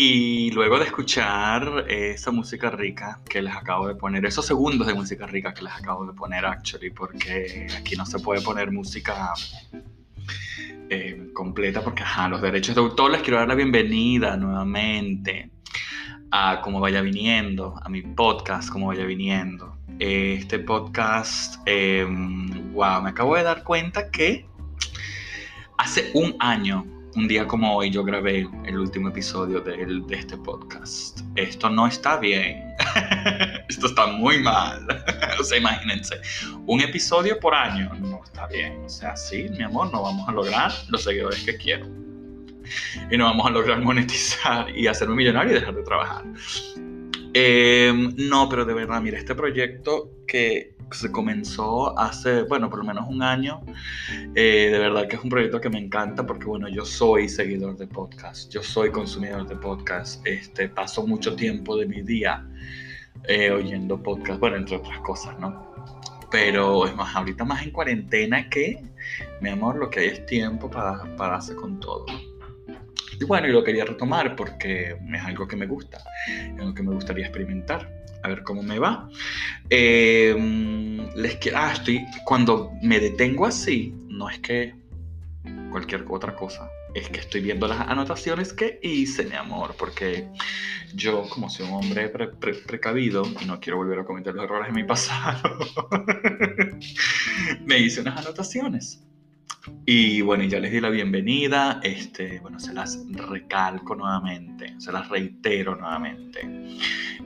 Y luego de escuchar esa música rica que les acabo de poner, esos segundos de música rica que les acabo de poner, actually, porque aquí no se puede poner música eh, completa, porque ajá, los derechos de autor les quiero dar la bienvenida nuevamente a Como Vaya Viniendo, a mi podcast Como Vaya Viniendo. Este podcast, wow, em, me acabo de dar cuenta que hace un año un día como hoy yo grabé el último episodio de, este podcast. Esto no está bien. Esto está muy mal. o sea, imagínense, un episodio por año no está bien. O sea, sí, mi amor, no vamos a lograr los seguidores que quiero. Y no vamos a lograr monetizar y hacerme millonario y dejar de trabajar. Em, no, pero de verdad, mira, este proyecto que se comenzó hace, bueno, por lo menos un año. Eh, de verdad que es un proyecto que me encanta porque, bueno, yo soy seguidor de podcast, yo soy consumidor de podcast, este, paso mucho tiempo de mi día eh, oyendo podcast, bueno, entre otras cosas, ¿no? Pero es más, ahorita más en cuarentena que, mi amor, lo que hay es tiempo para pararse con todo. Y bueno, y lo quería retomar porque es algo que me gusta, es algo que me gustaría experimentar a ver cómo me va. Em, les quiero, ah, estoy, cuando me detengo así, no es que cualquier otra cosa, es que estoy viendo las anotaciones que hice, mi amor, porque yo, como soy un hombre precavido y no quiero volver a cometer los errores de mi pasado, me hice unas anotaciones. Y bueno, ya les di la bienvenida, este, bueno, se las recalco nuevamente, se las reitero nuevamente.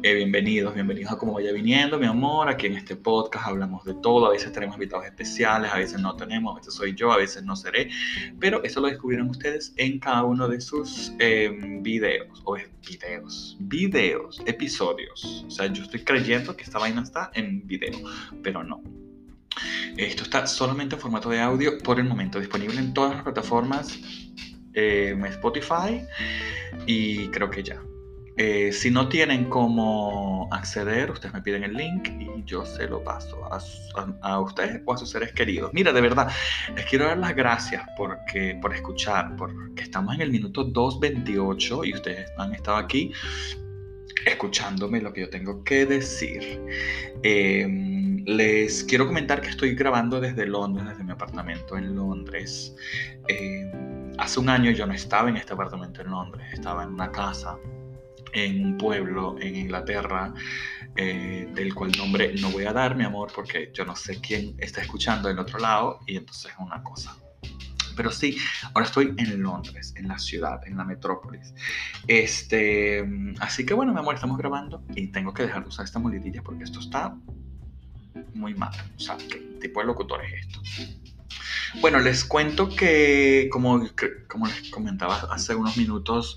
Eh, bienvenidos, bienvenidos a Como Vaya Viniendo, mi amor, aquí en este podcast hablamos de todo, a veces tenemos invitados especiales, a veces no tenemos, a veces soy yo, a veces no seré, pero eso lo descubrirán ustedes en cada uno de sus em, videos, o videos, videos, episodios. O sea, yo estoy creyendo que esta vaina está en video, pero no. Esto está solamente en formato de audio por el momento, disponible en todas las plataformas, eh, Spotify y creo que ya. Eh, si no tienen cómo acceder, ustedes me piden el link y yo se lo paso a, ustedes o a sus seres queridos. Mira, de verdad, les quiero dar las gracias porque, por escuchar, porque estamos en el minuto 2.28 y ustedes han estado aquí escuchándome lo que yo tengo que decir. Eh, les quiero comentar que estoy grabando desde Londres, desde mi apartamento en Londres. Eh, hace un año yo no estaba en este apartamento en Londres, estaba en una casa en un pueblo en Inglaterra, eh, del cual nombre no voy a dar, mi amor, porque yo no sé quién está escuchando del otro lado y entonces es una cosa. Pero sí, ahora estoy en Londres, en la ciudad, en la metrópolis. Este, así que bueno, mi amor, estamos grabando y tengo que dejar de usar esta muletilla porque esto está muy mal. O sea, ¿qué tipo de locutor es esto? Bueno, les cuento que, como, como les comentaba hace unos minutos,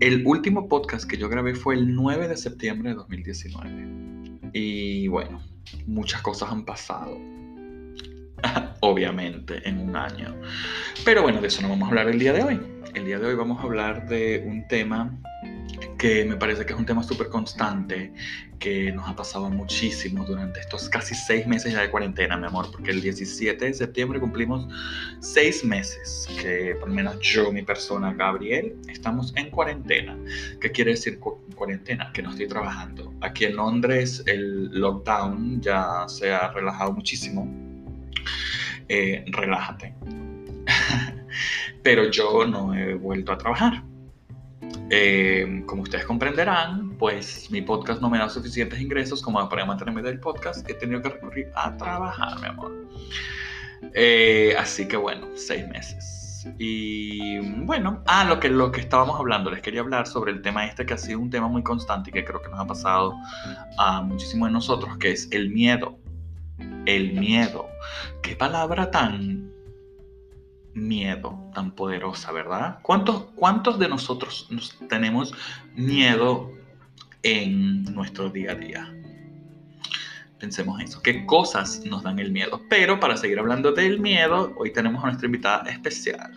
el último podcast que yo grabé fue el 9 de septiembre de 2019. Y bueno, muchas cosas han pasado. Obviamente, en un año. Pero bueno, de eso no vamos a hablar el día de hoy. El día de hoy vamos a hablar de un tema que me parece que es un tema súper constante, que nos ha pasado muchísimo durante estos casi seis meses ya de cuarentena, mi amor, porque el 17 de septiembre cumplimos seis meses que por lo menos yo, mi persona, Gabriel, estamos en cuarentena. ¿Qué quiere decir cuarentena? Que no estoy trabajando. Aquí en Londres el lockdown ya se ha relajado muchísimo. Eh, relájate. Pero yo no he vuelto a trabajar eh, como ustedes comprenderán, pues mi podcast no me da suficientes ingresos como para mantenerme del podcast. He tenido que recurrir a trabajar, mi amor. Eh, así que bueno, seis meses. Y bueno, ah, lo que, lo que estábamos hablando, les quería hablar sobre el tema este que ha sido un tema muy constante y que creo que nos ha pasado a muchísimos de nosotros, que es el miedo. El miedo. Qué palabra tan miedo tan poderosa, ¿verdad? ¿Cuántos, cuántos de nosotros tenemos miedo en nuestro día a día? Pensemos eso. ¿Qué cosas nos dan el miedo? Pero para seguir hablando del miedo, hoy tenemos a nuestra invitada especial.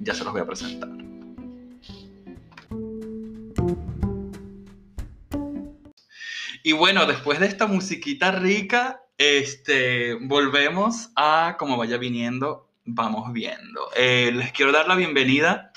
Ya se los voy a presentar. Y bueno, después de esta musiquita rica, este, volvemos a como vaya viniendo vamos viendo. Eh, les quiero dar la bienvenida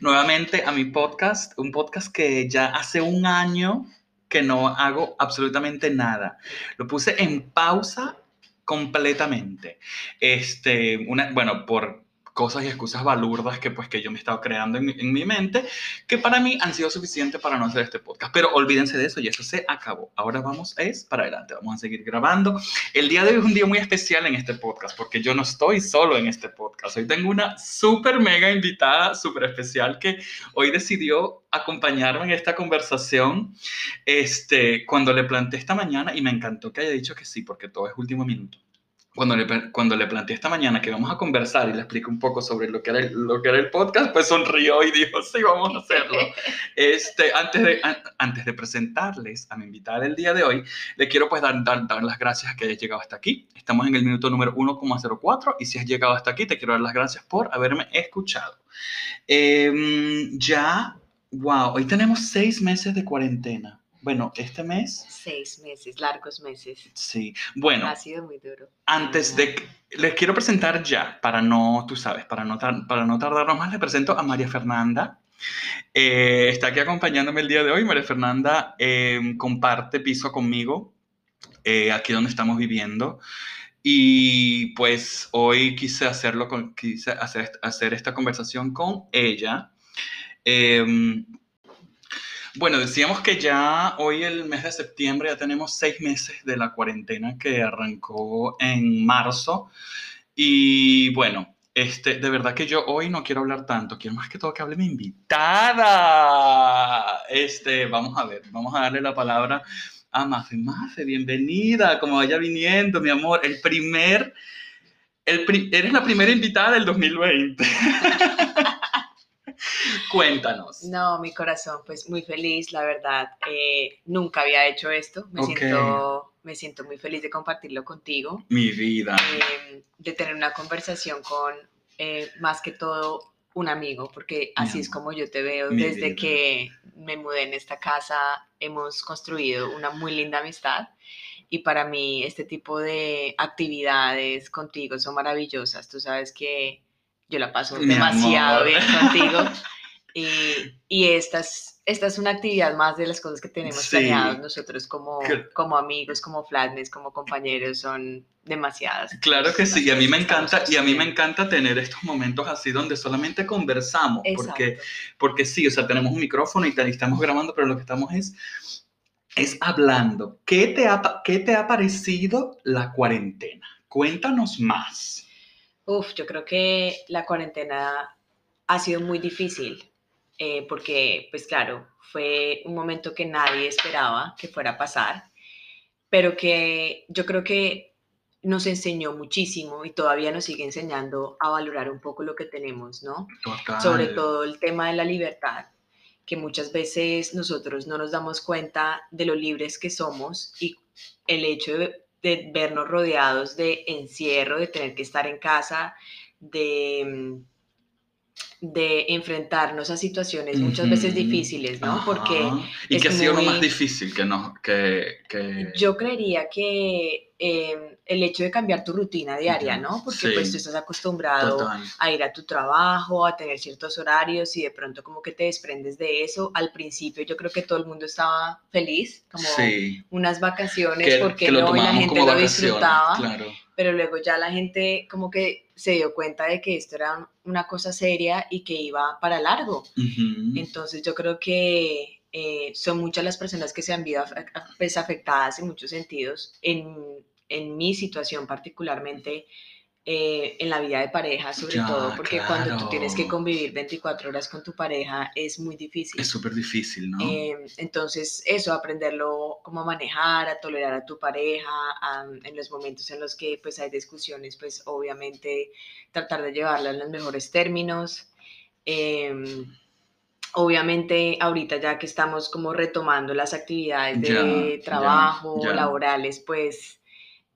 nuevamente a mi podcast, un podcast que ya hace un año que no hago absolutamente nada. Lo puse en pausa completamente. Este, una, bueno, por cosas y excusas balurdas que pues que yo me he estado creando en, en, mi mente, que para mí han sido suficientes para no hacer este podcast. Pero olvídense de eso y eso se acabó. Ahora vamos es para adelante, vamos a seguir grabando. El día de hoy es un día muy especial en este podcast porque yo no estoy solo en este podcast. Hoy tengo una súper mega invitada, súper especial que hoy decidió acompañarme en esta conversación este, cuando le planteé esta mañana y me encantó que haya dicho que sí porque todo es último minuto cuando le, cuando le planteé esta mañana que vamos a conversar y le explico un poco sobre lo que era el, lo que era el podcast, pues sonrió y dijo, sí, vamos a hacerlo. Este, antes, de, antes de presentarles a mi invitada del día de hoy, le quiero pues dar, dar, dar las gracias que hayas llegado hasta aquí. Estamos en el minuto número 1,04 y si has llegado hasta aquí, te quiero dar las gracias por haberme escuchado. Eh, ya, wow, hoy tenemos seis meses de cuarentena. Bueno, este mes. Seis meses, largos meses. Sí, bueno. Ha sido muy duro. Antes de. Les quiero presentar ya, para no, tú sabes, para no, para no tardarnos más, les presento a María Fernanda. Eh, está aquí acompañándome el día de hoy. María Fernanda eh, comparte piso conmigo, eh, aquí donde estamos viviendo. Y pues hoy quise hacerlo con, quise hacer, hacer esta conversación con ella. Bueno, decíamos que ya hoy el mes de septiembre ya tenemos seis meses de la cuarentena que arrancó en marzo. Y bueno, este, de verdad que yo hoy no quiero hablar tanto, quiero más que todo que hable mi invitada. Este, vamos a ver, vamos a darle la palabra a Mafe. Mafe, bienvenida, como vaya viniendo, mi amor. El primer, el pri eres la primera invitada del 2020. Cuéntanos. No, mi corazón, pues muy feliz, la verdad. Eh, nunca había hecho esto. Me, okay. siento, me siento muy feliz de compartirlo contigo. Mi vida. Eh, de tener una conversación con, eh, más que todo, un amigo, porque así es como yo te veo. Mi Desde vida. que me mudé en esta casa, hemos construido una muy linda amistad. Y para mí este tipo de actividades contigo son maravillosas. Tú sabes que yo la paso Mi demasiado amor. bien contigo. Y, y esta, es, esta es una actividad más de las cosas que tenemos sí. planeadas nosotros como, como amigos, como flatness, como compañeros, son demasiadas. Claro que sí, y a mí me encanta, y a mí me encanta tener estos momentos así donde solamente conversamos, porque, porque sí, o sea, tenemos un micrófono y, y estamos grabando, pero lo que estamos es es hablando. ¿Qué te, ha, ¿Qué te ha parecido la cuarentena? Cuéntanos más. Uf, yo creo que la cuarentena ha sido muy difícil eh, porque, pues claro, fue un momento que nadie esperaba que fuera a pasar, pero que yo creo que nos enseñó muchísimo y todavía nos sigue enseñando a valorar un poco lo que tenemos, ¿no? Total. Sobre todo el tema de la libertad, que muchas veces nosotros no nos damos cuenta de lo libres que somos y el hecho de de vernos rodeados de encierro, de tener que estar en casa, de, de enfrentarnos a situaciones muchas uh -huh. veces difíciles, ¿no? Porque... ¿Y qué ha sido muy... lo más difícil que no? Que, que... Yo creería que eh, el hecho de cambiar tu rutina diaria, ¿no? Porque sí. pues tú estás acostumbrado Total. a ir a tu trabajo, a tener ciertos horarios y de pronto como que te desprendes de eso. Al principio yo creo que todo el mundo estaba feliz, como sí. unas vacaciones, que, porque que no, y la gente lo disfrutaba. Claro. Pero luego ya la gente como que se dio cuenta de que esto era una cosa seria y que iba para largo. Uh -huh. Entonces yo creo que eh, son muchas las personas que se han visto pues, afectadas en muchos sentidos. En, en mi situación particularmente, eh, en la vida de pareja, sobre ya, todo, porque claro. cuando tú tienes que convivir 24 horas con tu pareja es muy difícil. Es súper difícil, ¿no? Eh, entonces, eso, aprenderlo, cómo manejar, a tolerar a tu pareja, a, en los momentos en los que pues hay discusiones, pues obviamente tratar de llevarla en los mejores términos. Eh, obviamente ahorita ya que estamos como retomando las actividades de ya, trabajo, ya, laborales, pues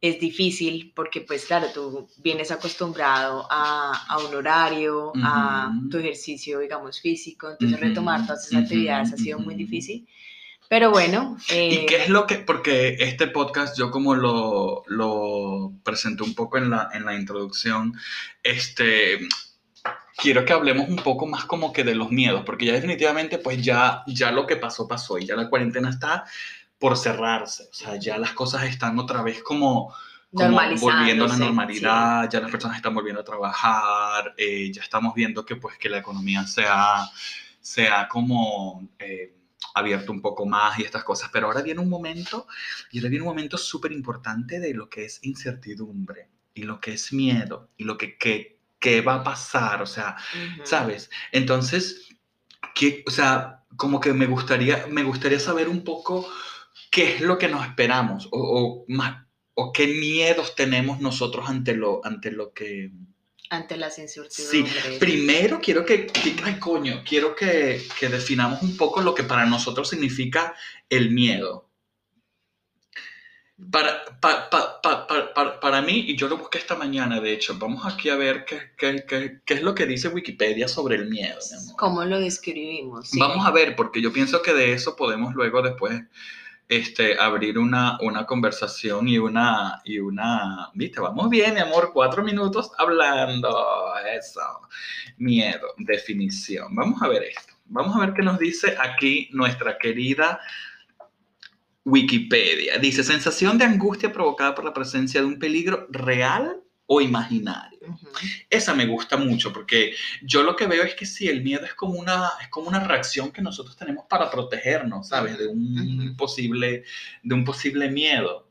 es difícil porque pues claro, tú vienes acostumbrado a, a un horario, uh -huh. a tu ejercicio, digamos, físico, entonces uh -huh. retomar todas esas actividades uh -huh. ha sido muy difícil. Pero bueno. Eh... ¿Y qué es lo que.? Porque este podcast, yo como lo, lo presenté un poco en la, en la introducción, este quiero que hablemos un poco más como que de los miedos, porque ya definitivamente pues ya, ya lo que pasó pasó y ya la cuarentena está por cerrarse, o sea, ya las cosas están otra vez como, como volviendo a la normalidad, ya las personas están volviendo a trabajar, eh, ya estamos viendo que pues que la economía sea, sea como... Eh, abierto un poco más y estas cosas, pero ahora viene un momento, y ahora viene un momento súper importante de lo que es incertidumbre y lo que es miedo y lo que, que, va a pasar, o sea, ¿sabes? Entonces, que, o sea, como que me gustaría, me gustaría saber un poco qué es lo que nos esperamos o, más, o qué miedos tenemos nosotros ante lo, ante lo que ante las incertidumbres. Sí, primero quiero que, ay coño, quiero que, que, definamos un poco lo que para nosotros significa el miedo. Para, para mí, y yo lo busqué esta mañana, de hecho, vamos aquí a ver qué, qué, qué, qué es lo que dice Wikipedia sobre el miedo. ¿Cómo lo describimos? Vamos a ver, porque yo pienso que de eso podemos luego después este, abrir una, una conversación y una, y una, viste, vamos bien, mi amor, cuatro minutos hablando, eso, miedo, definición. Vamos a ver esto, vamos a ver qué nos dice aquí nuestra querida Wikipedia. Dice, sensación de angustia provocada por la presencia de un peligro real o imaginario. Esa me gusta mucho porque yo lo que veo es que sí, el miedo es como una, es como una reacción que nosotros tenemos para protegernos, ¿sabes? De un, posible, de un posible miedo.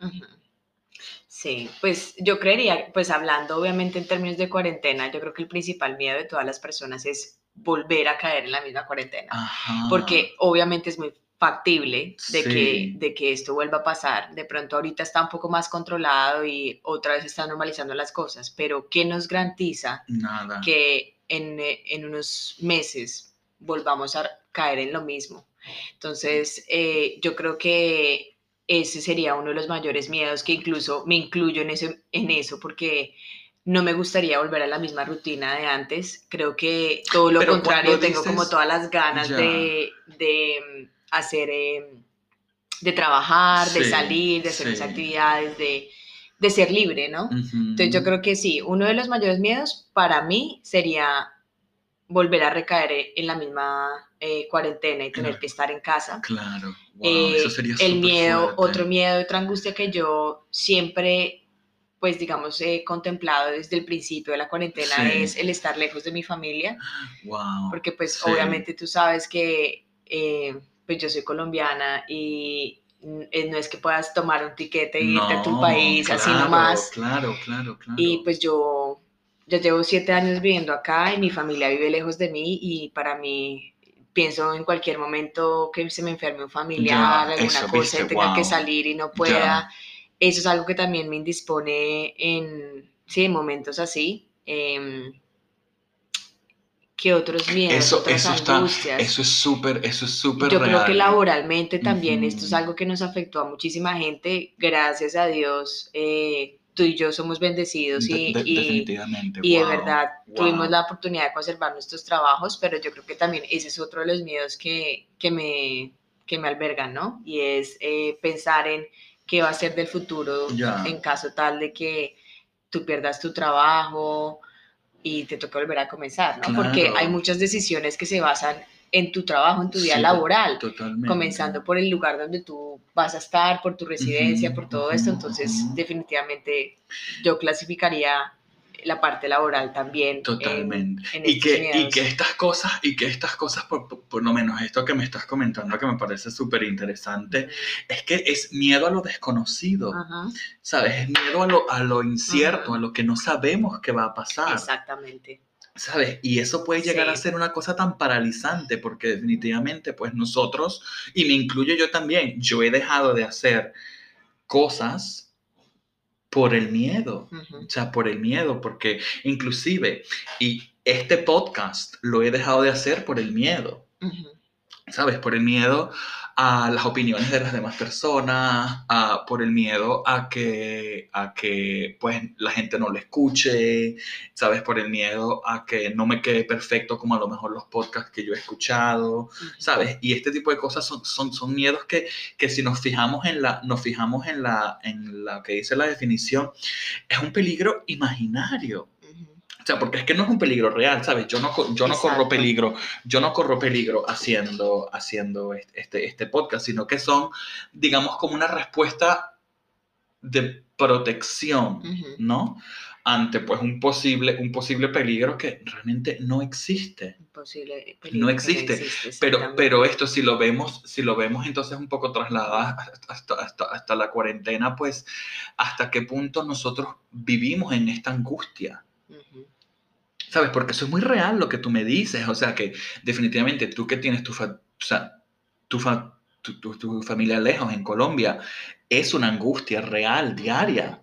Sí, pues yo creería, pues hablando obviamente en términos de cuarentena, yo creo que el principal miedo de todas las personas es volver a caer en la misma cuarentena, porque obviamente es muy factible de, que, de que esto vuelva a pasar. De pronto ahorita está un poco más controlado y otra vez está normalizando las cosas, pero ¿qué nos garantiza que en, en, unos meses volvamos a caer en lo mismo? Entonces, eh, yo creo que ese sería uno de los mayores miedos que incluso me incluyo en, ese, en eso porque no me gustaría volver a la misma rutina de antes. Creo que todo lo contrario, tengo como todas las ganas de, de hacer, em, de trabajar, de salir, de hacer mis actividades, de, de, ser libre, ¿no? Entonces yo creo que sí, uno de los mayores miedos para mí sería volver a recaer en la misma eh, cuarentena y tener que estar en casa. Claro. Eh, eso sería el miedo, otro miedo, otra angustia que yo siempre pues digamos, he contemplado desde el principio de la cuarentena es el estar lejos de mi familia. Wow. Porque pues obviamente tú sabes que eh, pues yo soy colombiana y eh, no es que puedas tomar un tiquete y irte a tu país así nomás. Claro, claro, claro. Y pues yo ya llevo siete años viviendo acá y mi familia vive lejos de mí y para mí pienso en cualquier momento que se me enferme un familiar, alguna cosa y tenga que salir y no pueda. Eso es algo que también me indispone en, sí, en momentos así. Eh, que otros miedos, eso, eso angustias. eso es súper, eso es súper Yo creo que laboralmente también esto es algo que nos afectó a muchísima gente. Gracias a Dios, eh, tú y yo somos bendecidos y, de, definitivamente. y, de verdad tuvimos la oportunidad de conservar nuestros trabajos, pero yo creo que también ese es otro de los miedos que, que me, que me albergan, ¿no? Y es eh, pensar en qué va a ser del futuro en caso tal de que tú pierdas tu trabajo, y te toca volver a comenzar, ¿no? Porque hay muchas decisiones que se basan en tu trabajo, en tu día laboral, totalmente. comenzando por el lugar donde tú vas a estar, por tu residencia, por todo esto, entonces definitivamente yo clasificaría la parte laboral también. Totalmente. y, que, y que estas cosas, y que estas cosas, por, por, lo menos esto que me estás comentando, que me parece súper interesante, es que es miedo a lo desconocido, ¿sabes? Es miedo a lo, a lo incierto, a lo que no sabemos que va a pasar. Exactamente. ¿Sabes? Y eso puede llegar a ser una cosa tan paralizante porque definitivamente pues nosotros, y me incluyo yo también, yo he dejado de hacer cosas por el miedo, o sea, por el miedo, porque inclusive, y este podcast lo he dejado de hacer por el miedo, ¿sabes? Por el miedo a las opiniones de las demás personas, a, por el miedo a que, a que pues, la gente no lo escuche, ¿sabes? Por el miedo a que no me quede perfecto como a lo mejor los podcasts que yo he escuchado, ¿sabes? Y este tipo de cosas son, son, son miedos que, que si nos fijamos, en la, nos fijamos en, la, en la que dice la definición, es un peligro imaginario sea, porque es que no es un peligro real, ¿sabes? Yo no, yo no corro peligro, yo no corro peligro haciendo, haciendo este, este podcast, sino que son, digamos, como una respuesta de protección, Ujú. ¿no? Ante pues un posible, un posible peligro que realmente no existe. Imposible. No existe, Pero, exactamente. pero esto, si lo vemos, si lo vemos entonces un poco trasladada hasta, hasta, hasta, hasta la cuarentena, pues hasta qué punto nosotros vivimos en esta angustia. ¿Sabes? Porque eso es muy real lo que tú me dices. O sea, que definitivamente tú que tienes tu, fa- o sea, tu, fa- tu, tu- tu familia lejos en Colombia, es una angustia real, diaria.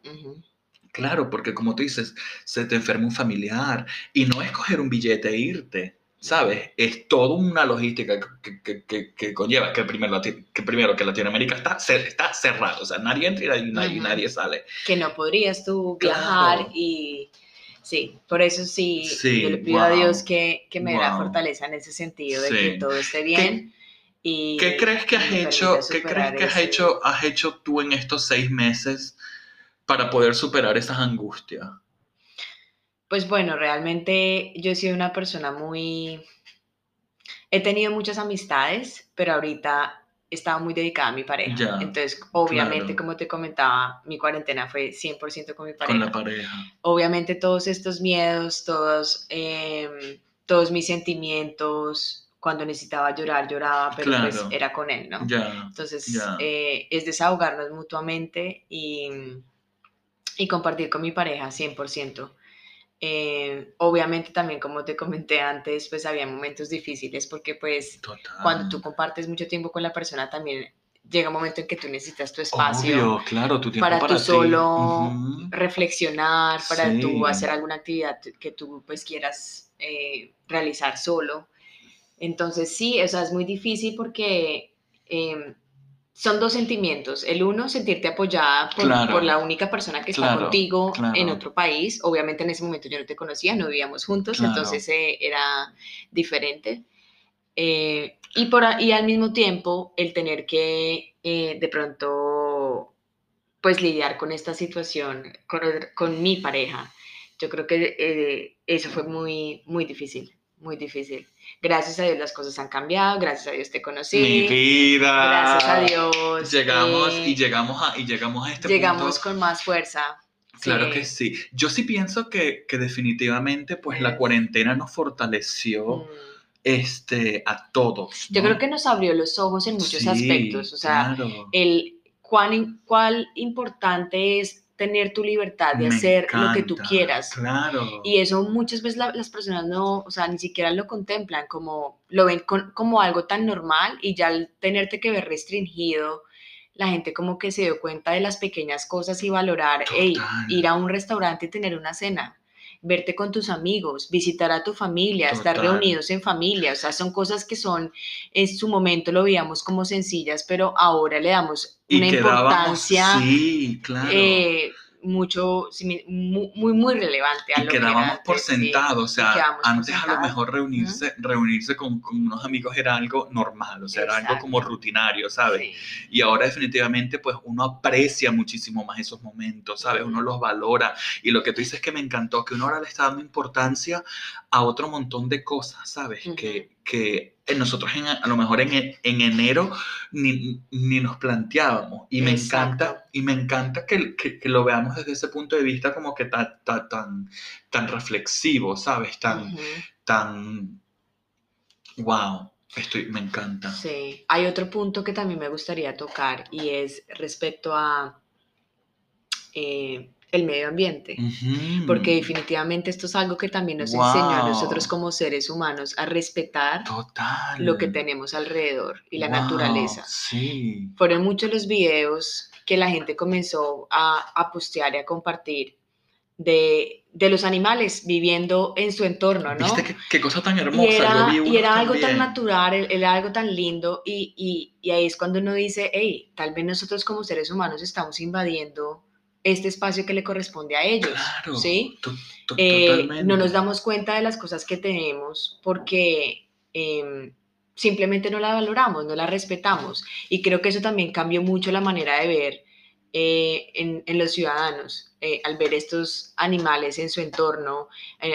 Claro, porque como tú dices, se te enferma un familiar y no es coger un billete e irte. ¿Sabes? Es toda una logística que, que- que- que conlleva que primero, que primero que Latinoamérica está, está cerrado, o sea, nadie entra y nadie, sale. Que no podrías tú Claro. viajar y sí, por eso sí, Sí, yo le pido a. Dios que, que me dé la fortaleza en ese sentido de Sí. que todo esté bien. y, ¿Qué crees que has hecho, qué crees que has ese- hecho, has hecho tú en estos seis meses para poder superar esas angustias? Pues bueno, realmente yo he sido una persona muy... He tenido muchas amistades, pero ahorita he estado muy dedicada a mi pareja. Ya, Entonces, obviamente, claro. como te comentaba, mi cuarentena fue 100% con mi pareja. Con la pareja. Obviamente todos estos miedos, todos, em, todos mis sentimientos, cuando necesitaba llorar, lloraba, pero pues era con él, ¿no? Ya, Entonces, ya. eh, es desahogarnos mutuamente y, y compartir con mi pareja 100%. Eh, obviamente también, como te comenté antes, pues había momentos difíciles porque pues total. cuando tú compartes mucho tiempo con la persona también llega un momento en que tú necesitas tu espacio Obvio, claro, tu tiempo para para, tú ti. solo reflexionar, para Sí. tú hacer alguna actividad que tú pues quieras eh, realizar solo. Entonces sí, o sea, es muy difícil porque eh, son dos sentimientos. El uno, sentirte apoyada por, Claro. por la única persona que está Claro, contigo claro. en otro país. Obviamente en ese momento yo no te conocía, no vivíamos juntos, entonces eh, era diferente. Eh, y, por, y al mismo tiempo el tener que eh, de pronto pues lidiar con esta situación con, con mi pareja. Yo creo que eso fue muy, muy difícil, muy difícil. Gracias a Dios las cosas han cambiado, gracias a Dios te conocí. Mi vida. Gracias a Dios. Llegamos eh, y llegamos a y llegamos a este llegamos punto. con más fuerza. Claro Sí. que sí. Yo sí pienso que, que definitivamente pues la cuarentena nos fortaleció Mm. este, a todos. Yo creo que nos abrió los ojos en muchos Sí, aspectos. O sea, claro. el cuán, cuál importante es tener tu libertad de Me hacer lo que tú quieras. Claro. Y eso muchas veces la- las personas no, o sea, ni siquiera lo contemplan, como lo ven con- como algo tan normal y ya al tenerte que ver restringido, la gente como que se dio cuenta de las pequeñas cosas y valorar, "Ey, Total. ir a un restaurante y tener una cena, verte con tus amigos, visitar a tu familia, estar reunidos en familia, o sea, son cosas que son, en su momento lo veíamos como sencillas, pero ahora le damos una importancia sí, claro. eh, mucho, muy, muy relevante a y lo que quedábamos por antes, sí. sentado, o sea, por antes a lo mejor reunirse, reunirse con, con unos amigos era algo normal, o sea, era algo como rutinario, ¿sabes? Sí. Y ahora definitivamente pues uno aprecia muchísimo más esos momentos, ¿sabes? Uno los valora. Y lo que tú dices que me encantó, que uno ahora le está dando importancia a otro montón de cosas, ¿sabes? Que, que nosotros en- a lo mejor en, en enero ni, ni nos planteábamos. Y me Exacto. encanta, y me encanta que, que- que lo veamos desde ese punto de vista como que tan, tan, tan, tan reflexivo, ¿sabes? Tan, tan... Wow, estoy, me encanta. Sí. Hay otro punto que también me gustaría tocar y es respecto a eh, el medio ambiente. Ujú. Porque definitivamente esto es algo que también nos enseñó a Wow. nosotros como seres humanos a respetar Total. lo que tenemos alrededor y la Wow, naturaleza. Sí. Fueron muchos los videos que la gente comenzó a, a postear y a compartir de, de los animales viviendo en su entorno, ¿no? ¿Viste qué, qué cosa tan Y hermosa? era, Yo vi y era algo tan natural, era algo tan lindo, y, y, y ahí es cuando uno dice, hey, tal vez nosotros como seres humanos estamos invadiendo este espacio que le corresponde a ellos, Claro. ¿sí? to- to- Eh, no nos damos cuenta de las cosas que tenemos porque em, simplemente no la valoramos, no la respetamos. Y creo que eso también cambió mucho la manera de ver eh, en, en los ciudadanos. eh, al ver estos animales en su entorno,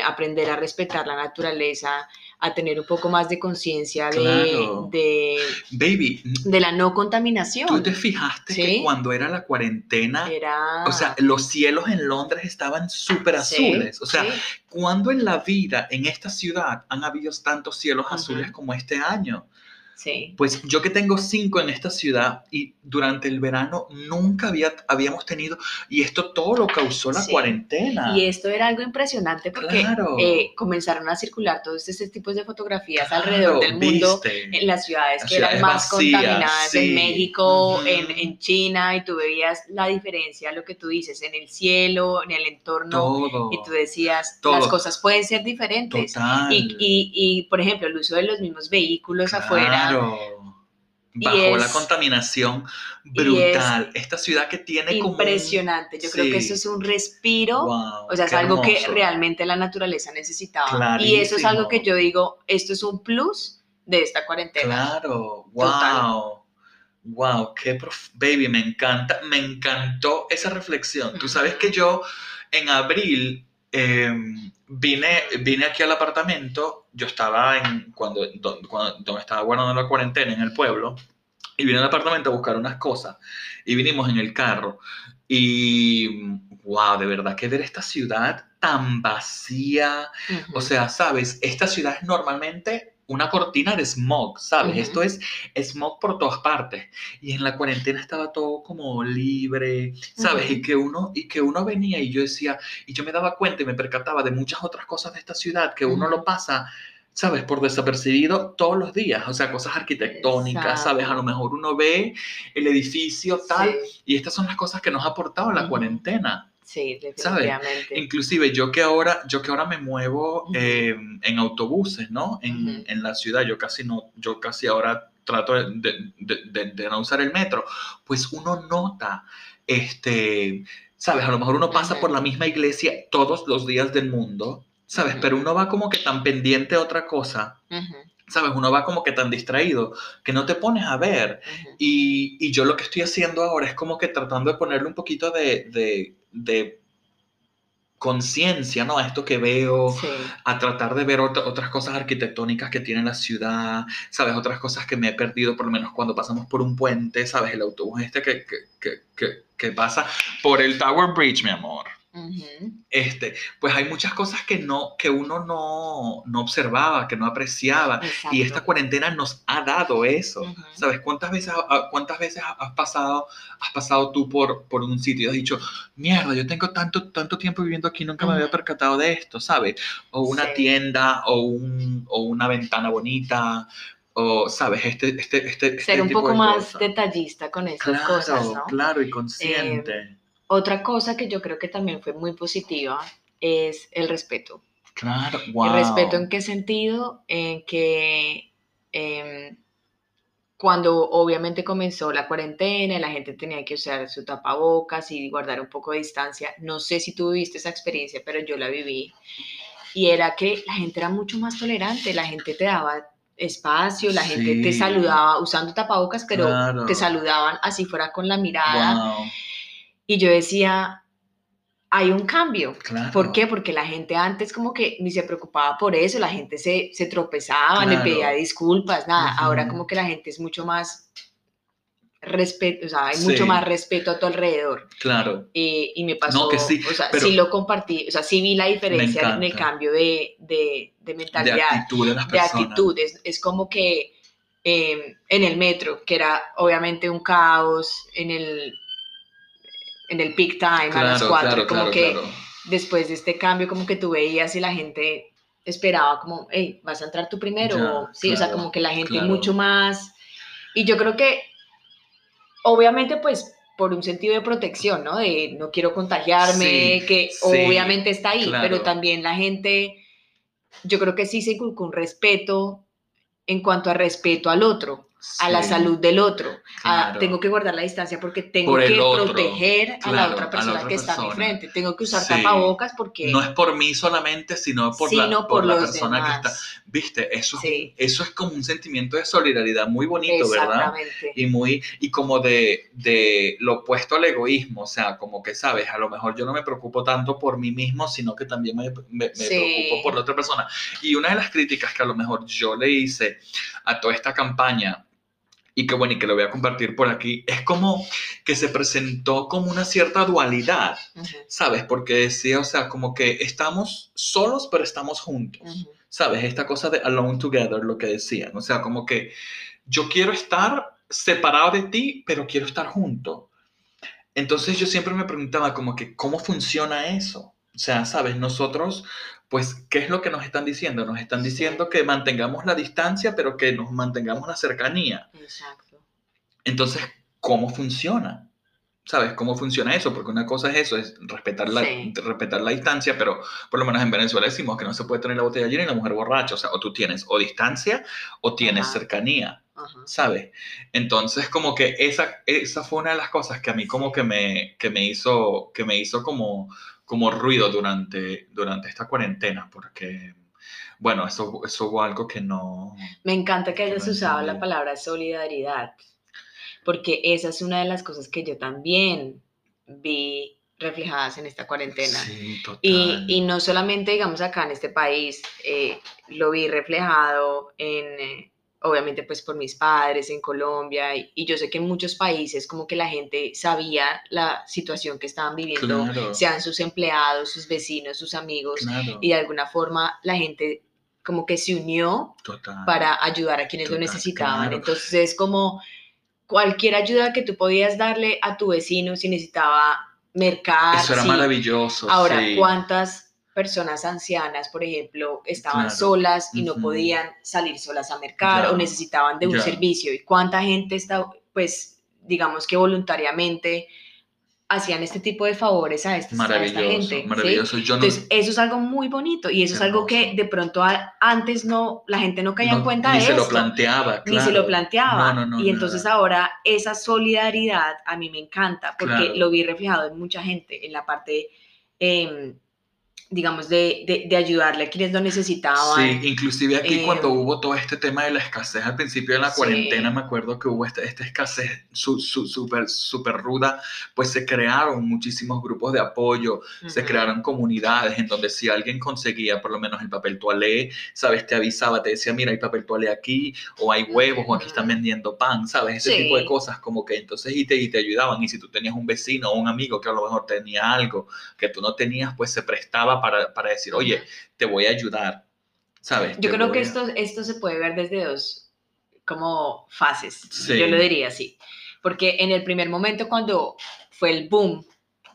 aprender a respetar la naturaleza, a tener un poco más de conciencia de, Claro. de, Baby, de la no ¿tú contaminación. te fijaste que cuando era la cuarentena, Era... o sea, los cielos en Londres estaban súper Sí, azules? O sea, sí. ¿cuándo en la vida en esta ciudad han habido tantos cielos azules como este año? Sí. Pues yo que tengo cinco en esta ciudad y durante el verano nunca había, habíamos tenido, y esto todo lo causó la Sí. cuarentena. Y esto era algo impresionante porque Claro. eh, comenzaron a circular todos estos tipos de fotografías Claro, alrededor del mundo. ¿viste? En las ciudades Las que eran más vacías, contaminadas, sí. en México, Ujú. en, en China, y tú veías la diferencia, lo que tú dices, en el cielo, en el entorno, todo. y tú decías, Todo. las cosas pueden ser diferentes. Total. Y, y, y, por ejemplo, el uso de los mismos vehículos afuera. Claro. Bajó la contaminación brutal. Esta ciudad que tiene como un- Impresionante. Yo creo que eso es un respiro. Wow, O sea, es algo que realmente la naturaleza necesitaba. Y eso es algo que yo digo, esto es un plus de esta cuarentena. Claro, Total. wow. Wow, qué prof- baby, me encanta, me encantó esa reflexión. Tú sabes que yo en abril eh, vine, vine aquí al apartamento, yo estaba en, cuando, do- cuando, donde estaba guardando la cuarentena en el pueblo, y vine al apartamento a buscar unas cosas, y vinimos en el carro, y wow, de verdad que ver esta ciudad tan vacía, o sea, sabes, esta ciudad es normalmente una cortina de smog, ¿sabes? Esto es smog por todas partes. Y en la cuarentena estaba todo como libre, ¿sabes? Y que uno y que uno venía y yo decía, y yo me daba cuenta y me percataba de muchas otras cosas de esta ciudad que uno lo pasa ¿Sabes? Por desapercibido todos los días. O sea, cosas arquitectónicas, Exacto. ¿sabes? A lo mejor uno ve el edificio tal. Sí, Y estas son las cosas que nos ha aportado la cuarentena. Sí, ¿Sabes? definitivamente. Inclusive yo que ahora, yo que ahora me muevo eh, en autobuses, ¿no? En, en la ciudad, yo casi no, yo casi ahora trato de, de- de- de- de no usar el metro, pues uno nota, este, ¿sabes? A lo mejor uno pasa por la misma iglesia todos los días del mundo, ¿sabes? Pero uno va como que tan pendiente a otra cosa, ¿sabes? Uno va como que tan distraído que no te pones a ver. Y, y yo lo que estoy haciendo ahora es como que tratando de ponerle un poquito de, de, de conciencia, ¿no? A esto que veo, Sí, a tratar de ver ot- otras cosas arquitectónicas que tiene la ciudad, ¿sabes? Otras cosas que me he perdido, por lo menos cuando pasamos por un puente, ¿sabes? El autobús este que, que, que, que, que pasa por el Tower Bridge, mi amor. Este, pues hay muchas cosas que, no, que uno no, no observaba, que no apreciaba. Y esta cuarentena nos ha dado eso. ¿Sabes? ¿Cuántas veces, cuántas veces has pasado, has pasado tú por, por un sitio y has dicho, mierda, yo tengo tanto, tanto tiempo viviendo aquí, nunca me había percatado de esto, ¿sabes? O una Sí. tienda, o, un, o una ventana bonita, o, ¿sabes? Este, este, este, este Ser un poco más cosas. detallista con Claro, cosas, ¿no? claro, y consciente. Otra cosa que yo creo que también fue muy positiva es el respeto. claro, wow. ¿El respeto en qué sentido? En que em, cuando obviamente comenzó la cuarentena y la gente tenía que usar su tapabocas y guardar un poco de distancia, no sé si tú viviste esa experiencia, pero yo la viví. Y era que la gente era mucho más tolerante, la gente te daba espacio, la gente te saludaba usando tapabocas, pero Claro. te saludaban así fuera con la mirada. Wow, Y yo decía, hay un cambio. claro. ¿Por qué? Porque la gente antes como que ni se preocupaba por eso, la gente se, se tropezaba, le Claro. pedía disculpas, nada. Ahora como que la gente es mucho más respeto, o sea, hay Sí. mucho más respeto a tu alrededor. Claro. Y, y me pasó, que sí, o sea, sí lo compartí, o sea, sí vi la diferencia en el cambio de, de, de De mentalidad, actitud de las de personas. actitud. Es, es como que eh, en el metro, que era obviamente un caos, en el, en el peak time a las Claro, cuatro, claro, como claro, que claro. después de este cambio, como que tú veías y la gente esperaba como, hey, ¿vas a entrar tú primero? Ya, O- sí, o sea, claro, como que la gente claro. mucho más... Y yo creo que, obviamente, pues por un sentido de protección, ¿no? De no quiero contagiarme, Sí, que sí, obviamente está ahí, claro. pero también la gente, yo creo que sí se inculcó un respeto en cuanto a respeto al otro, a la Sí, salud del otro. a claro. tengo que guardar la distancia porque tengo Por que otro, proteger a la claro, a otra la persona otra que está a mi persona. frente. Tengo que usar Sí. tapabocas porque... No es por mí solamente, sino por, la, sino por por la persona que demás. está. viste, eso, Sí. eso es como un sentimiento de solidaridad muy bonito, ¿verdad? Y muy y como de, de lo opuesto al egoísmo, o sea, como que sabes, a lo mejor yo no me preocupo tanto por mí mismo, sino que también me, me- me preocupo por la otra persona. Y una de las críticas que a lo mejor yo le hice a toda esta campaña y que bueno, y que lo voy a compartir por aquí, es como que se presentó como una cierta dualidad, Ujú, ¿sabes? Porque decía, o sea, como que estamos solos, pero estamos juntos. ujú. ¿sabes? Esta cosa de alone together, lo que decían. O sea, como que yo quiero estar separado de ti, pero quiero estar junto. Entonces yo siempre me preguntaba como que, ¿cómo funciona eso? O sea, ¿sabes? Nosotros, pues, ¿qué es lo que nos están diciendo? Nos están diciendo que mantengamos la distancia, pero que nos mantengamos la cercanía. Exacto. Entonces, ¿cómo funciona? ¿Sabes cómo funciona eso? Porque una cosa es eso, es respetar la, Sí. respetar la distancia, pero por lo menos en Venezuela decimos que no se puede tener la botella llena y la mujer borracha. O sea, o tú tienes o distancia o tienes Ajá. cercanía, Ajá. ¿sabes? Entonces, como que esa, esa fue una de las cosas que a mí como que me, que me hizo, que me hizo como, como ruido durante, durante esta cuarentena, porque, bueno, eso, eso fue algo que no... Me encanta que hayas No usado la palabra solidaridad, porque esa es una de las cosas que yo también vi reflejadas en esta cuarentena. Sí, total. Y, y no solamente, digamos, acá en este país, eh, lo vi reflejado en, eh, obviamente, pues por mis padres en Colombia, y, y yo sé que en muchos países como que la gente sabía la situación que estaban viviendo, Claro. sean sus empleados, sus vecinos, sus amigos, Claro, y de alguna forma la gente como que se unió total. para ayudar a quienes lo necesitaban. claro. Entonces es como cualquier ayuda que tú podías darle a tu vecino si necesitaba mercar. Eso era maravilloso. Ahora, sí. ¿cuántas personas ancianas, por ejemplo, estaban Claro. solas y no Ujú. podían salir solas a mercar o necesitaban de un Ya. servicio? ¿Y cuánta gente está, pues, digamos que voluntariamente hacían este tipo de favores a, estas, a esta Maravilloso, gente? ¿sí? maravilloso. Yo no, Entonces, eso es algo muy bonito y eso es algo que de pronto a- antes no, la gente no caía en no- cuenta ni de se lo planteaba. ni se claro. lo planteaba. No, no, no, y entonces ahora esa solidaridad a mí me encanta porque Claro. lo vi reflejado en mucha gente, en la parte, em, digamos, de, de- de ayudarle a quienes lo necesitaban. Sí, inclusive aquí Eh, cuando hubo todo este tema de la escasez al principio de la Sí. cuarentena, me acuerdo que hubo esta, esta escasez su- su- súper súper ruda, pues se crearon muchísimos grupos de apoyo, se Ujú. crearon comunidades en donde si alguien conseguía por lo menos el papel toalé, sabes, te avisaba, te decía, mira, hay papel toalé aquí, o hay huevos, o aquí están vendiendo pan, sabes, ese tipo de Sí. cosas, como que entonces y te, y te ayudaban, y si tú tenías un vecino o un amigo que a lo mejor tenía algo que tú no tenías, pues se prestaba para, para decir, oye, te voy a ayudar, ¿sabes? Yo Te creo que a- esto, esto se puede ver desde dos como fases, Sí. yo lo diría así. Porque en el primer momento cuando fue el boom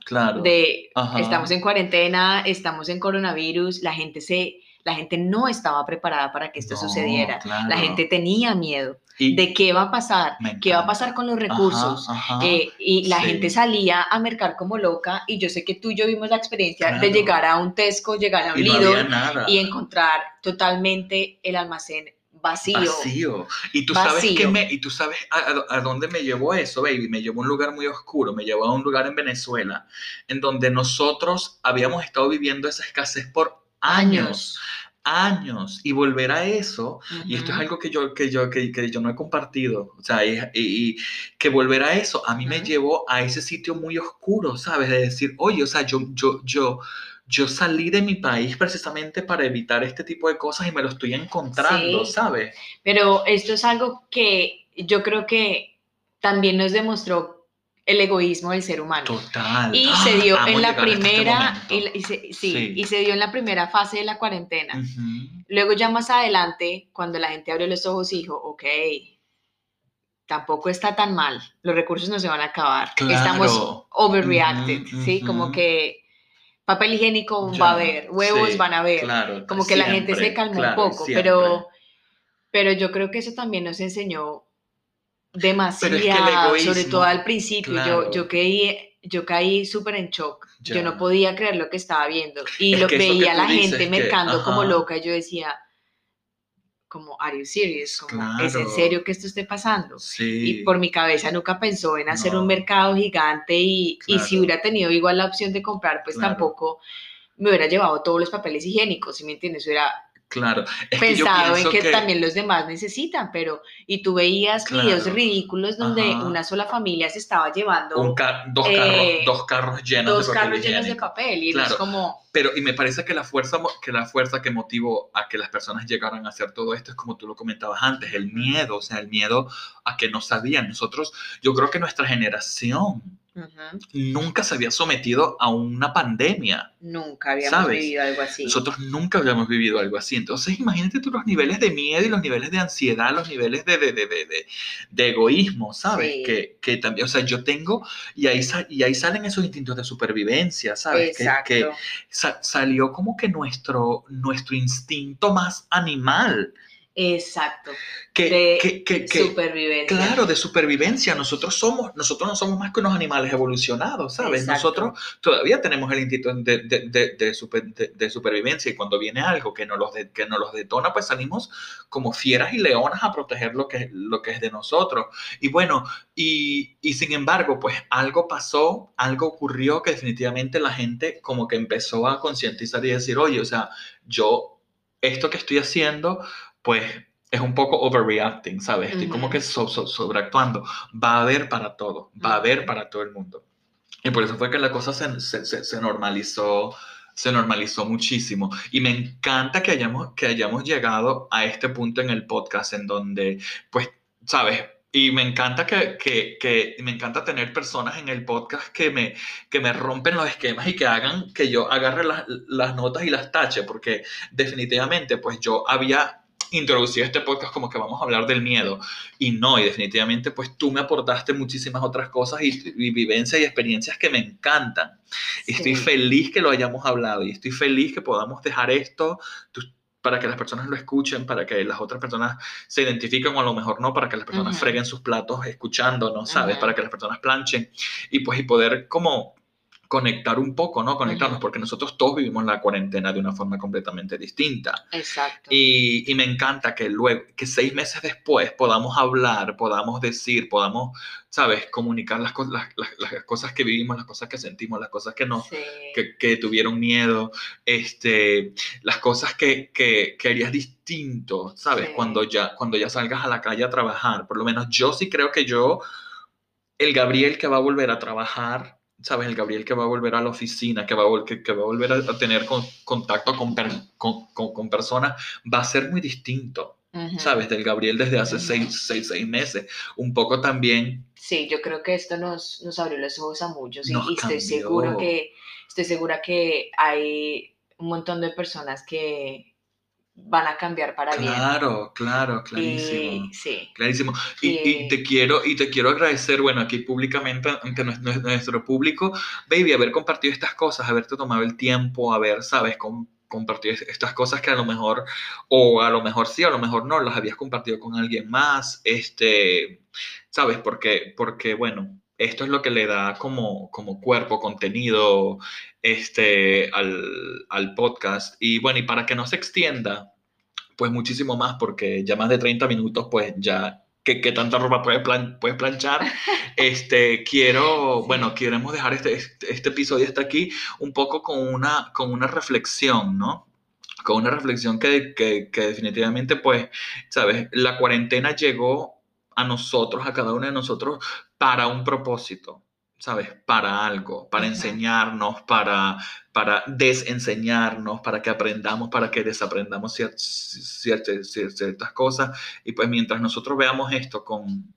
Claro. de Ajá. estamos en cuarentena, estamos en coronavirus, la gente se la gente no estaba preparada para que esto No, sucediera. claro. La gente tenía miedo Y- de qué va a pasar, qué va a pasar con los recursos. ajá. Eh, y la Sí. gente salía a mercar como loca y yo sé que tú y yo vimos la experiencia de llegar a un Tesco, llegar a un y Lidl y encontrar totalmente el almacén vacío. Vacío. Y tú sabes que me, y tú sabes a, a- a dónde me llevó eso, baby. Me llevó a un lugar muy oscuro, me llevó a un lugar en Venezuela, en donde nosotros habíamos estado viviendo esa escasez por años, años. Y volver a eso, y esto es algo que yo, que yo, que, que yo no he compartido, o sea, y, y- y que volver a eso, a mí me llevó a ese sitio muy oscuro, ¿sabes? De decir, oye, o sea, yo, yo, yo, yo salí de mi país precisamente para evitar este tipo de cosas y me lo estoy encontrando, Sí. ¿sabes? Pero esto es algo que yo creo que también nos demostró el egoísmo del ser humano. Total. Y ¡Ah! se dio en la este primera, momento. y, y se, sí, Sí. y se dio en la primera fase de la cuarentena. Ujú. Luego ya más adelante, cuando la gente abrió los ojos y dijo, ok, tampoco está tan mal, los recursos no se van a acabar, estamos Claro. overreacted, Ujú, ¿sí? Como ujú. que papel higiénico va Ya, a haber, huevos sí, van a haber, Claro, como que la gente se siempre, calmó claro, un poco, siempre. pero, pero yo creo que eso también nos enseñó demasiado, egoísmo, sobre todo al principio, claro. yo, yo caí, yo caí súper en shock, yo Ya. no podía creer lo que estaba viendo y Es lo que que veía a la gente que- mercando como loca, yo decía, como, ¿are you serious? Como, ¿Es en Claro. serio que esto esté pasando? Sí. Y por mi cabeza nunca pensó en hacer No. un mercado gigante y, y si Claro. hubiera tenido igual la opción de comprar, pues Claro. tampoco me hubiera llevado todos los papeles higiénicos, si me entiendes? Hubiera Claro. Es que yo pensado en pienso que, también los demás necesitan, pero y tú veías videos Claro. ridículos donde Ajá. una sola familia se estaba llevando un ca- dos, eh, carros, dos carros llenos dos de papel carros llenos de papel y Claro. es como Pero, y me parece que la, fuerza, que la fuerza que motivó a que las personas llegaran a hacer todo esto es como tú lo comentabas antes, el miedo, o sea, el miedo a que no sabían. Nosotros, yo creo que nuestra generación nunca se había sometido a una pandemia. nunca habíamos ¿Sabes? vivido algo así. Nosotros nunca habíamos vivido algo así. Entonces, imagínate tú los niveles de miedo y los niveles de ansiedad, los niveles de, de, de, de, de- egoísmo, ¿sabes? Sí. Que, que también, o sea, yo tengo, y ahí, y ahí salen esos instintos de supervivencia, ¿sabes? Que- Exacto. Que, sa- salió como que nuestro, nuestro instinto más animal. Exacto. Que, De que, que- que- supervivencia. Claro, de supervivencia. Nosotros somos, nosotros no somos más que unos animales evolucionados, ¿sabes? Exacto. Nosotros todavía tenemos el instinto de, de- de- de super- de- de supervivencia y cuando viene algo que nos, los que nos los detona, pues salimos como fieras y leonas a proteger lo que, lo que es de nosotros. Y bueno, y, y sin embargo, pues algo pasó, algo ocurrió que definitivamente la gente como que empezó a concientizar y decir, oye, o sea, yo, esto que estoy haciendo, pues es un poco overreacting, ¿sabes? Estoy como Ujú. que so- so- sobreactuando. Va a haber para todo, va a haber para todo el mundo. Y por eso fue que la cosa se, se- se- se normalizó, se normalizó muchísimo. Y me encanta que hayamos, que hayamos llegado a este punto en el podcast en donde, pues, ¿sabes? Y me encanta que, que, que me encanta tener personas en el podcast que me, que me rompen los esquemas y que hagan que yo agarre las, las notas y las tache, porque definitivamente, pues yo había introducido este podcast como que vamos a hablar del miedo y no, y definitivamente pues tú me aportaste muchísimas otras cosas y, y vivencias y experiencias que me encantan. Y estoy Sí. feliz que lo hayamos hablado y estoy feliz que podamos dejar esto tú- para que las personas lo escuchen, para que las otras personas se identifiquen o a lo mejor no, para que las personas freguen sus platos escuchándonos, ¿sabes? Ujú. Para que las personas planchen y pues y poder como conectar un poco, ¿no? Conectarnos, porque nosotros todos vivimos la cuarentena de una forma completamente distinta. Exacto. Y, y me encanta que luego, que seis meses después podamos hablar, podamos decir, podamos, ¿sabes? Comunicar las, cosas las, las- las cosas que vivimos, las cosas que sentimos, las cosas que nos, Sí. que, que tuvieron miedo, este, las cosas que, que, que harías distinto, ¿sabes? Sí. Cuando, ya, cuando ya salgas a la calle a trabajar. Por lo menos yo sí creo que yo, el Gabriel que va a volver a trabajar, ¿sabes? El Gabriel que va a volver a la oficina, que va a, vol- que, que va a volver a, a tener con- contacto con, per- con, con- con personas, va a ser muy distinto. ¿sabes? Del Gabriel desde hace seis, seis, seis meses. Un poco también Sí, yo creo que esto nos, nos abrió los ojos a muchos y, estoy seguro que estoy segura que hay un montón de personas que van a cambiar para bien. Claro, claro, clarísimo. Y sí, Clarísimo. Y, te quiero, y te quiero agradecer, bueno, aquí públicamente ante nues- nues- nuestro público, baby, haber compartido estas cosas, haberte tomado el tiempo, haber, sabes, com- compartido es- estas cosas que a lo mejor, o a lo mejor sí, a lo mejor no, las habías compartido con alguien más, este, sabes, porque, porque bueno, esto es lo que le da como, como cuerpo, contenido, este, al, al podcast. Y bueno, y para que no se extienda, pues muchísimo más, porque ya más de 30 minutos, pues ya, ¿qué, qué tanta ropa puedes, plan, puedes planchar? Este, quiero, Sí. bueno, queremos dejar este, este, este episodio hasta aquí un poco con una, con una reflexión, ¿no? Con una reflexión que, que, que definitivamente, pues, ¿sabes? La cuarentena llegó a nosotros, a cada uno de nosotros, para un propósito. ¿Sabes? Para algo, para enseñarnos, para, para desenseñarnos, para que aprendamos, para que desaprendamos cier- cier- cier- ciertas cosas. Y pues mientras nosotros veamos esto con,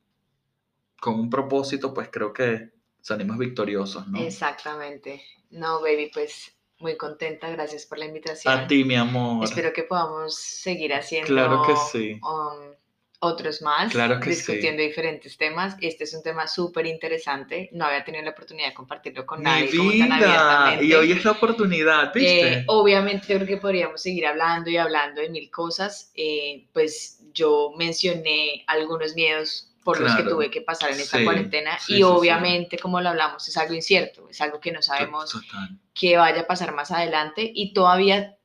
con un propósito, pues creo que salimos victoriosos, ¿no? exactamente. No, baby, pues muy contenta, gracias por la invitación. A ti, mi amor. Espero que podamos seguir haciendo Claro que sí. um, otros más, Claro que sí. discutiendo diferentes temas. Este es un tema súper interesante. No había tenido la oportunidad de compartirlo con Mi nadie como tan vida. abiertamente. Y hoy es la oportunidad, ¿viste? Eh, obviamente yo creo que podríamos seguir hablando y hablando de mil cosas. Eh, pues yo mencioné algunos miedos por los que Claro. tuve que pasar en esta Sí, cuarentena sí, y sí, sí. obviamente como lo hablamos es algo incierto, es algo que no sabemos Total. que vaya a pasar más adelante y todavía,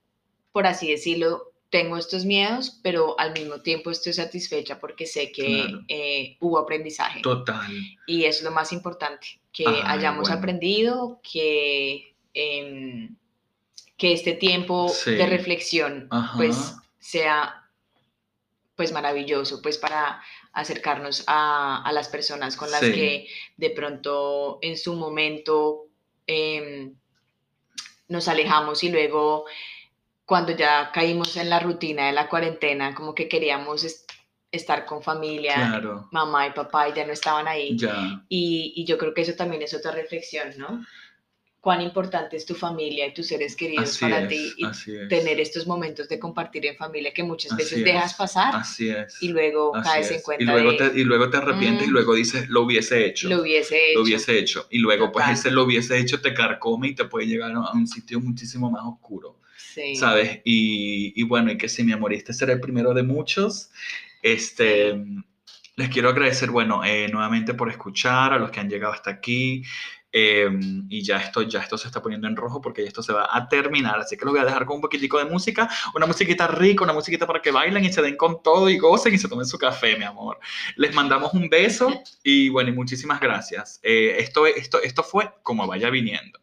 por así decirlo, tengo estos miedos, pero al mismo tiempo estoy satisfecha porque sé que Claro. eh, hubo aprendizaje Total. y es lo más importante, que Ay, hayamos bueno. aprendido, que, em, que este tiempo Sí. de reflexión Ajá. pues sea pues maravilloso, pues para acercarnos a, las personas con las que de pronto en su momento em, nos alejamos y luego cuando ya caímos en la rutina de la cuarentena, como que queríamos estar con familia, mamá y papá y ya no estaban ahí. Y, y, yo creo que eso también es otra reflexión, ¿no? cuán importante es tu familia y tus seres queridos para ti y tener estos momentos de compartir en familia que muchas veces dejas pasar. Así es. Y luego caes en cuenta. Y luego, te, y luego te arrepientes y mm. luego dices, lo hubiese hecho. Lo hubiese hecho. Lo hubiese hecho. Y luego, pues ese lo hubiese hecho te carcome y te puede llegar a un sitio muchísimo más oscuro. ¿Sabes? Y, y bueno, y que si mi amor, este será el primero de muchos. Este. Les quiero agradecer, bueno, eh, nuevamente por escuchar, a los que han llegado hasta aquí. Em, y ya esto, ya esto se está poniendo en rojo porque esto se va a terminar. Así que lo voy a dejar con un poquitico de música, una musiquita rica, una musiquita para que bailen y se den con todo y gocen y se tomen su café, mi amor. Les mandamos un beso y bueno, y muchísimas gracias. Eh, esto, esto, esto fue como vaya viniendo.